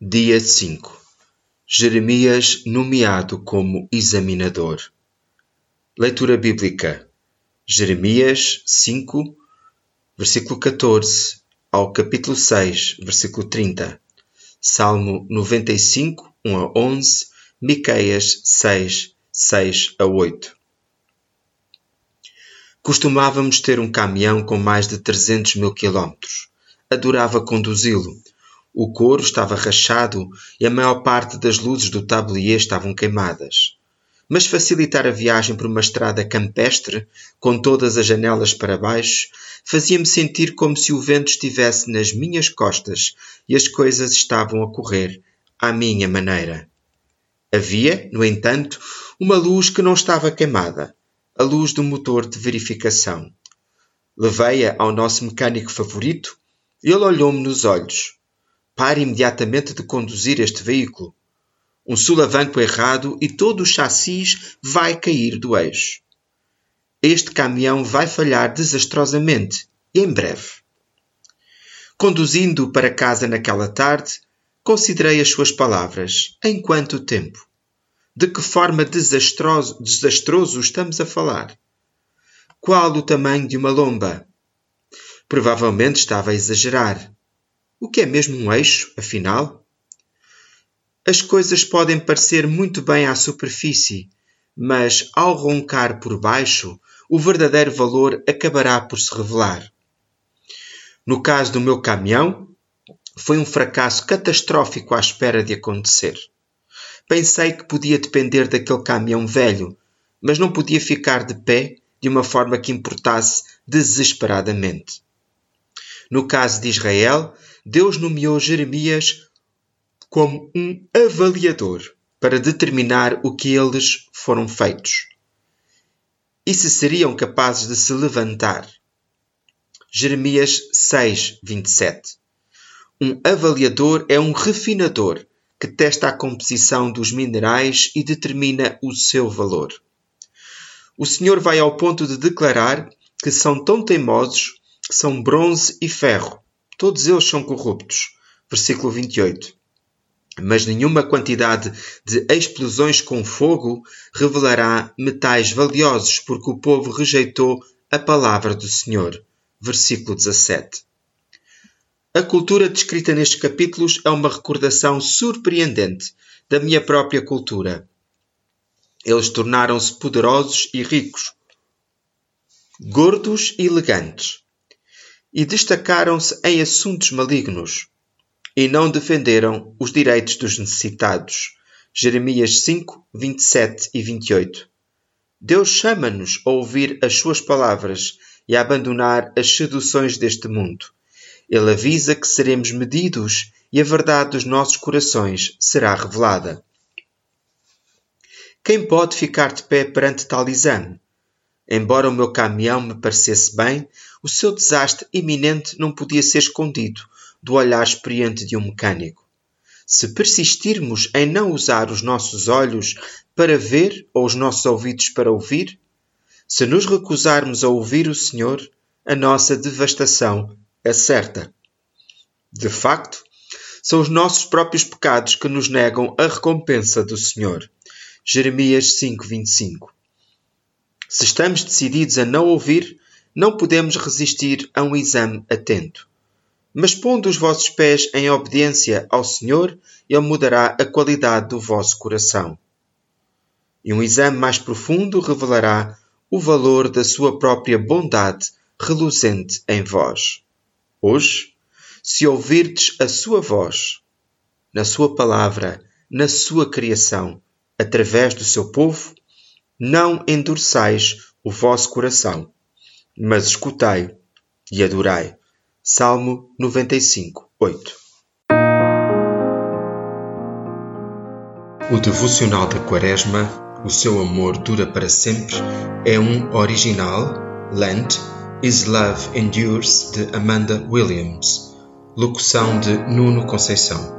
Dia 5 Jeremias nomeado como examinador. Leitura bíblica. Jeremias 5, versículo 14 ao capítulo 6, versículo 30. Salmo 95, 1 a 11, Miqueias 6, 6 a 8. Costumávamos ter um caminhão com mais de 300 mil quilómetros. Adorava conduzi-lo o couro estava rachado e a maior parte das luzes do tablier estavam queimadas. Mas facilitar a viagem por uma estrada campestre, com todas as janelas para baixo, fazia-me sentir como se o vento estivesse nas minhas costas e as coisas estavam a correr à minha maneira. Havia, no entanto, uma luz que não estava queimada, a luz do motor de verificação. Levei-a ao nosso mecânico favorito ele olhou-me nos olhos. Pare imediatamente de conduzir este veículo. Um sulavanco errado e todo o chassis vai cair do eixo. Este caminhão vai falhar desastrosamente em breve. Conduzindo para casa naquela tarde, considerei as suas palavras. Em quanto tempo? De que forma desastroso, desastroso estamos a falar? Qual o tamanho de uma lomba? Provavelmente estava a exagerar. O que é mesmo um eixo, afinal? As coisas podem parecer muito bem à superfície, mas ao roncar por baixo, o verdadeiro valor acabará por se revelar. No caso do meu caminhão, foi um fracasso catastrófico à espera de acontecer. Pensei que podia depender daquele caminhão velho, mas não podia ficar de pé de uma forma que importasse desesperadamente. No caso de Israel, Deus nomeou Jeremias como um avaliador para determinar o que eles foram feitos e se seriam capazes de se levantar. Jeremias 6, 27 Um avaliador é um refinador que testa a composição dos minerais e determina o seu valor. O Senhor vai ao ponto de declarar que são tão teimosos que são bronze e ferro, Todos eles são corruptos. Versículo 28. Mas nenhuma quantidade de explosões com fogo revelará metais valiosos, porque o povo rejeitou a palavra do Senhor. Versículo 17. A cultura descrita nestes capítulos é uma recordação surpreendente da minha própria cultura. Eles tornaram-se poderosos e ricos, gordos e elegantes e destacaram-se em assuntos malignos e não defenderam os direitos dos necessitados. Jeremias 5, 27 e 28. Deus chama-nos a ouvir as suas palavras e a abandonar as seduções deste mundo. Ele avisa que seremos medidos e a verdade dos nossos corações será revelada. Quem pode ficar de pé perante tal exame? Embora o meu caminhão me parecesse bem, o seu desastre iminente não podia ser escondido do olhar experiente de um mecânico. Se persistirmos em não usar os nossos olhos para ver ou os nossos ouvidos para ouvir, se nos recusarmos a ouvir o Senhor, a nossa devastação é certa. De facto, são os nossos próprios pecados que nos negam a recompensa do Senhor. Jeremias 5:25 se estamos decididos a não ouvir, não podemos resistir a um exame atento. Mas pondo os vossos pés em obediência ao Senhor, Ele mudará a qualidade do vosso coração. E um exame mais profundo revelará o valor da sua própria bondade reluzente em vós. Hoje, se ouvirdes a sua voz, na sua palavra, na sua criação, através do seu povo, não endureçais o vosso coração, mas escutai e adorai. Salmo 95, 8. O devocional da Quaresma, O seu amor dura para sempre, é um original, Lent, Is Love Endures, de Amanda Williams, locução de Nuno Conceição.